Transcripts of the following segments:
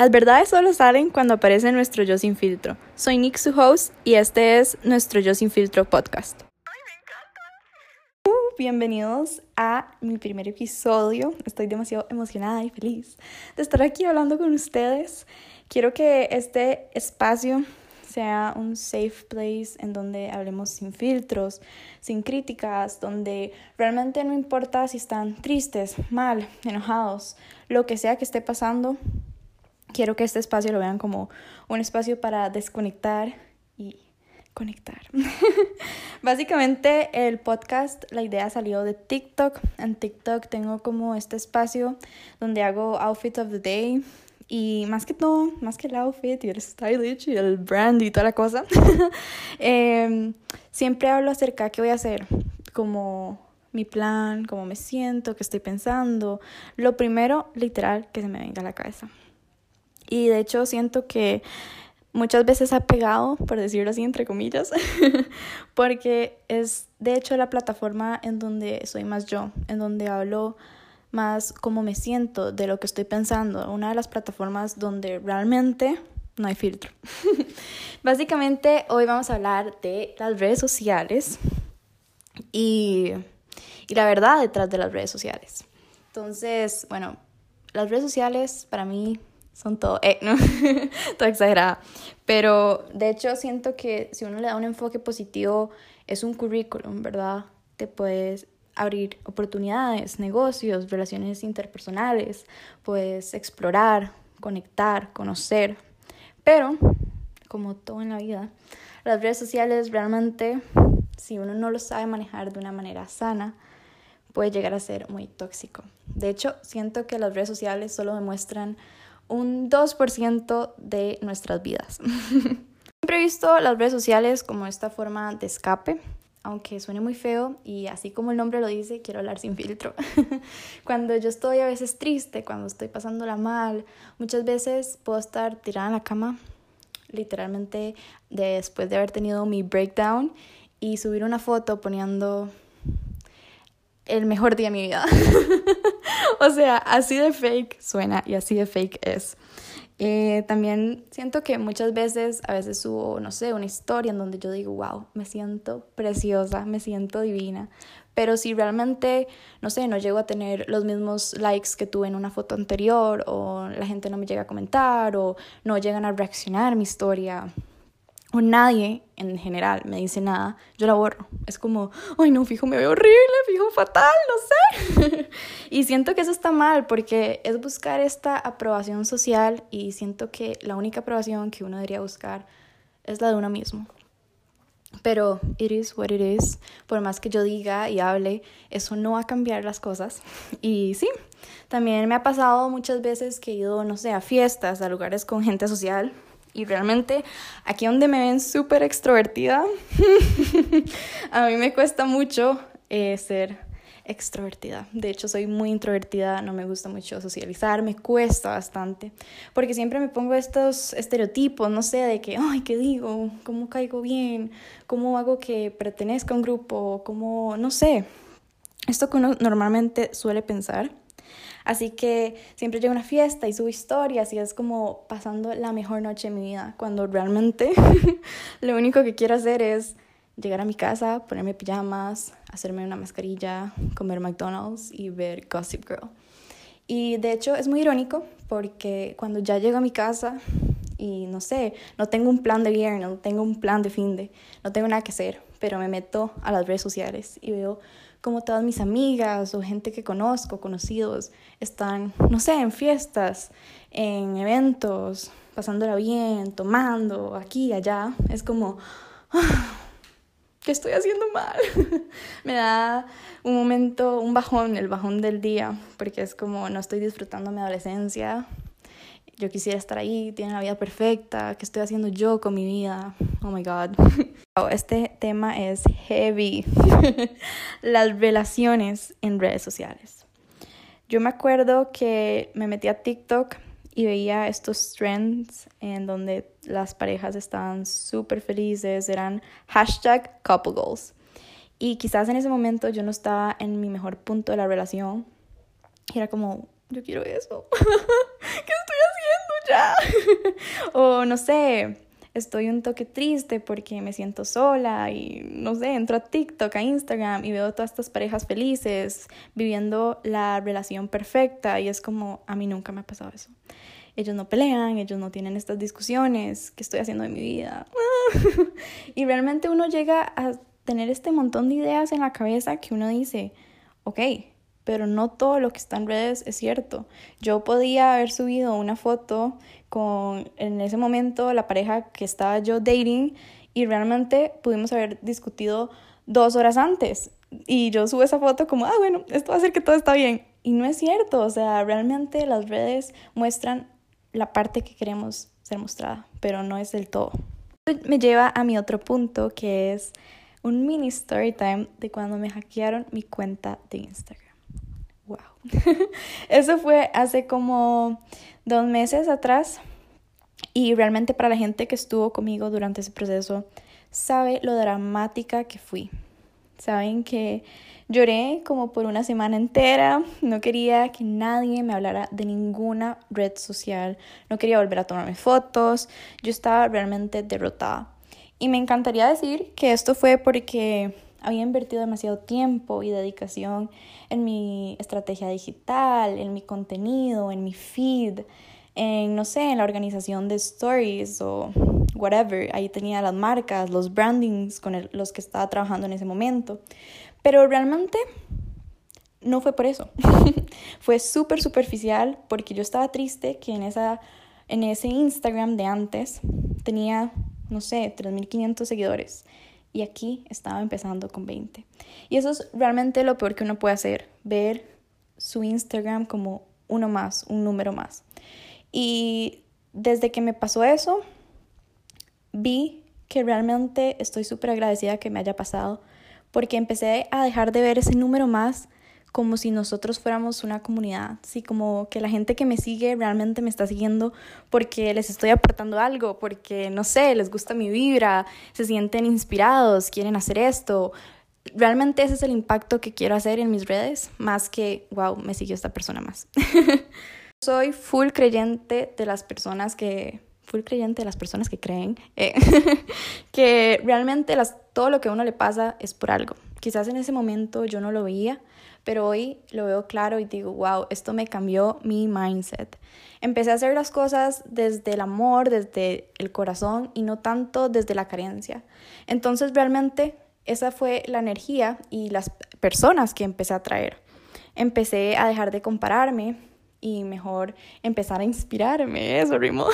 Las verdades solo salen cuando aparece nuestro yo sin filtro. Soy Nick, su host, y este es nuestro yo sin filtro podcast. Uh, bienvenidos a mi primer episodio. Estoy demasiado emocionada y feliz de estar aquí hablando con ustedes. Quiero que este espacio sea un safe place en donde hablemos sin filtros, sin críticas, donde realmente no importa si están tristes, mal, enojados, lo que sea que esté pasando, quiero que este espacio lo vean como un espacio para desconectar y conectar. Básicamente el podcast, la idea salió de TikTok. En TikTok tengo como este espacio donde hago outfit of the day. Y más que todo, más que el outfit y el stylish y el brand y toda la cosa, em, siempre hablo acerca de qué voy a hacer, como mi plan, cómo me siento, qué estoy pensando. Lo primero, literal, que se me venga a la cabeza. Y de hecho siento que muchas veces ha pegado, por decirlo así, entre comillas, porque es de hecho la plataforma en donde soy más yo, en donde hablo más cómo me siento, de lo que estoy pensando, una de las plataformas donde realmente no hay filtro. Básicamente hoy vamos a hablar de las redes sociales y, y la verdad detrás de las redes sociales. Entonces, bueno, las redes sociales para mí son todo, eh, no, todo exagerada. Pero de hecho siento que si uno le da un enfoque positivo, es un currículum, ¿verdad? Te puedes abrir oportunidades, negocios, relaciones interpersonales, puedes explorar, conectar, conocer. Pero, como todo en la vida, las redes sociales realmente, si uno no lo sabe manejar de una manera sana, puede llegar a ser muy tóxico. De hecho, siento que las redes sociales solo demuestran un 2% de nuestras vidas. Siempre he visto las redes sociales como esta forma de escape, aunque suene muy feo y así como el nombre lo dice, quiero hablar sin filtro. cuando yo estoy a veces triste, cuando estoy pasándola mal, muchas veces puedo estar tirada en la cama, literalmente después de haber tenido mi breakdown y subir una foto poniendo el mejor día de mi vida. o sea, así de fake suena y así de fake es. Eh, también siento que muchas veces, a veces subo, no sé, una historia en donde yo digo, wow, me siento preciosa, me siento divina. Pero si realmente, no sé, no llego a tener los mismos likes que tuve en una foto anterior, o la gente no me llega a comentar, o no llegan a reaccionar a mi historia, o nadie en general me dice nada, yo la borro. Es como, ay no, fijo, me veo horrible, fijo, fatal, no sé. y siento que eso está mal porque es buscar esta aprobación social y siento que la única aprobación que uno debería buscar es la de uno mismo. Pero it is what it is. Por más que yo diga y hable, eso no va a cambiar las cosas. Y sí, también me ha pasado muchas veces que he ido, no sé, a fiestas, a lugares con gente social y realmente aquí donde me ven súper extrovertida, a mí me cuesta mucho eh, ser extrovertida. De hecho, soy muy introvertida, no me gusta mucho socializar, me cuesta bastante, porque siempre me pongo estos estereotipos, no sé, de que, ay, ¿qué digo? ¿Cómo caigo bien? ¿Cómo hago que pertenezca a un grupo? ¿Cómo, no sé? Esto que uno normalmente suele pensar. Así que siempre llego a una fiesta y subo historias y es como pasando la mejor noche de mi vida, cuando realmente lo único que quiero hacer es llegar a mi casa, ponerme pijamas, hacerme una mascarilla, comer McDonald's y ver Gossip Girl. Y de hecho es muy irónico porque cuando ya llego a mi casa y no sé, no tengo un plan de viernes, no tengo un plan de fin de, no tengo nada que hacer, pero me meto a las redes sociales y veo como todas mis amigas o gente que conozco, conocidos, están, no sé, en fiestas, en eventos, pasándola bien, tomando, aquí, allá. Es como, ah, ¿qué estoy haciendo mal? Me da un momento, un bajón, el bajón del día, porque es como, no estoy disfrutando mi adolescencia, yo quisiera estar ahí, tiene la vida perfecta, ¿qué estoy haciendo yo con mi vida? Oh my god. Este tema es heavy. Las relaciones en redes sociales. Yo me acuerdo que me metí a TikTok y veía estos trends en donde las parejas estaban súper felices, eran hashtag couple goals. Y quizás en ese momento yo no estaba en mi mejor punto de la relación. Era como, yo quiero eso. ¿Qué estoy haciendo ya. o no sé, estoy un toque triste porque me siento sola y no sé, entro a TikTok, a Instagram y veo todas estas parejas felices viviendo la relación perfecta y es como, a mí nunca me ha pasado eso. Ellos no pelean, ellos no tienen estas discusiones, ¿qué estoy haciendo en mi vida? y realmente uno llega a tener este montón de ideas en la cabeza que uno dice, ok, pero no todo lo que está en redes es cierto. Yo podía haber subido una foto con en ese momento la pareja que estaba yo dating y realmente pudimos haber discutido dos horas antes. Y yo subo esa foto como, ah, bueno, esto va a hacer que todo está bien. Y no es cierto, o sea, realmente las redes muestran la parte que queremos ser mostrada, pero no es del todo. Me lleva a mi otro punto, que es un mini story time de cuando me hackearon mi cuenta de Instagram. Wow. Eso fue hace como dos meses atrás y realmente para la gente que estuvo conmigo durante ese proceso sabe lo dramática que fui. Saben que lloré como por una semana entera, no quería que nadie me hablara de ninguna red social, no quería volver a tomarme fotos, yo estaba realmente derrotada. Y me encantaría decir que esto fue porque había invertido demasiado tiempo y dedicación en mi estrategia digital, en mi contenido, en mi feed, en, no sé, en la organización de stories o whatever. Ahí tenía las marcas, los brandings con los que estaba trabajando en ese momento. Pero realmente no fue por eso. fue súper superficial porque yo estaba triste que en, esa, en ese Instagram de antes tenía no sé, 3.500 seguidores. Y aquí estaba empezando con 20. Y eso es realmente lo peor que uno puede hacer, ver su Instagram como uno más, un número más. Y desde que me pasó eso, vi que realmente estoy súper agradecida que me haya pasado, porque empecé a dejar de ver ese número más como si nosotros fuéramos una comunidad, sí, como que la gente que me sigue realmente me está siguiendo porque les estoy aportando algo, porque, no sé, les gusta mi vibra, se sienten inspirados, quieren hacer esto. Realmente ese es el impacto que quiero hacer en mis redes, más que, wow, me siguió esta persona más. Soy full creyente de las personas que, full creyente de las personas que creen eh, que realmente las, todo lo que a uno le pasa es por algo. Quizás en ese momento yo no lo veía, pero hoy lo veo claro y digo, wow, esto me cambió mi mindset. Empecé a hacer las cosas desde el amor, desde el corazón y no tanto desde la carencia. Entonces realmente esa fue la energía y las personas que empecé a traer. Empecé a dejar de compararme y mejor empezar a inspirarme, eso rimo.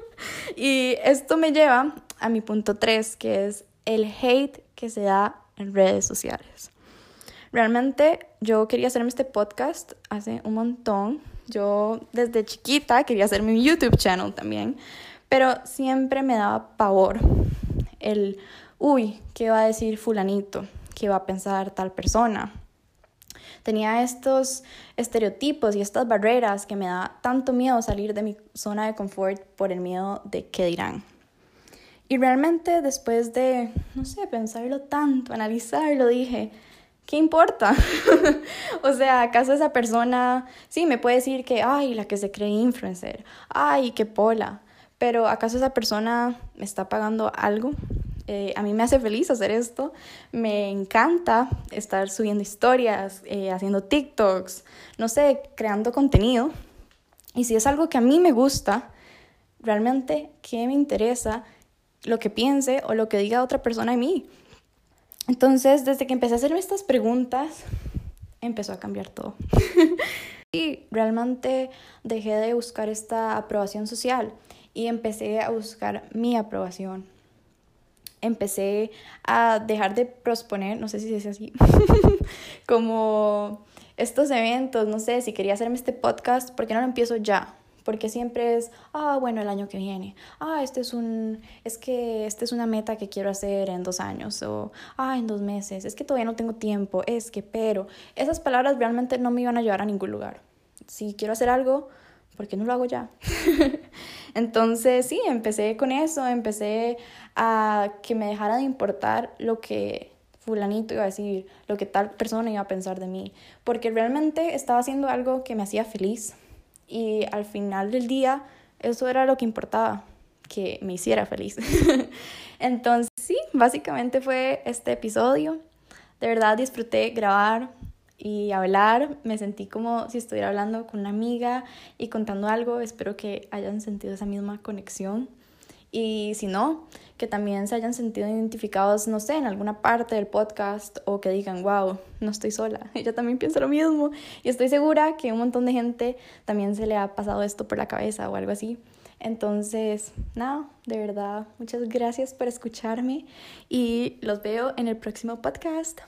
y esto me lleva a mi punto 3, que es el hate que se da en redes sociales. Realmente yo quería hacerme este podcast hace un montón. Yo desde chiquita quería hacerme un YouTube channel también, pero siempre me daba pavor el, uy, ¿qué va a decir fulanito? ¿Qué va a pensar tal persona? Tenía estos estereotipos y estas barreras que me da tanto miedo salir de mi zona de confort por el miedo de qué dirán. Y realmente después de, no sé, pensarlo tanto, analizarlo, dije, ¿qué importa? o sea, ¿acaso esa persona, sí, me puede decir que, ay, la que se cree influencer, ay, qué pola, pero ¿acaso esa persona me está pagando algo? Eh, a mí me hace feliz hacer esto, me encanta estar subiendo historias, eh, haciendo TikToks, no sé, creando contenido. Y si es algo que a mí me gusta, realmente, ¿qué me interesa lo que piense o lo que diga otra persona de mí? Entonces, desde que empecé a hacerme estas preguntas, empezó a cambiar todo. y realmente dejé de buscar esta aprobación social y empecé a buscar mi aprobación. Empecé a dejar de prosponer, no sé si dice así, como estos eventos, no sé, si quería hacerme este podcast, ¿por qué no lo empiezo ya? Porque siempre es, ah, bueno, el año que viene, ah, este es un, es que esta es una meta que quiero hacer en dos años, o, ah, en dos meses, es que todavía no tengo tiempo, es que, pero, esas palabras realmente no me iban a llevar a ningún lugar. Si quiero hacer algo, ¿por qué no lo hago ya? Entonces, sí, empecé con eso, empecé a que me dejara de importar lo que fulanito iba a decir, lo que tal persona iba a pensar de mí, porque realmente estaba haciendo algo que me hacía feliz, y al final del día eso era lo que importaba, que me hiciera feliz. Entonces, sí, básicamente fue este episodio. De verdad disfruté grabar y hablar. Me sentí como si estuviera hablando con una amiga y contando algo. Espero que hayan sentido esa misma conexión. Y si no, que también se hayan sentido identificados, no sé, en alguna parte del podcast o que digan, wow, no estoy sola, ella también piensa lo mismo. Y estoy segura que un montón de gente también se le ha pasado esto por la cabeza o algo así. Entonces, nada, de verdad, muchas gracias por escucharme y los veo en el próximo podcast.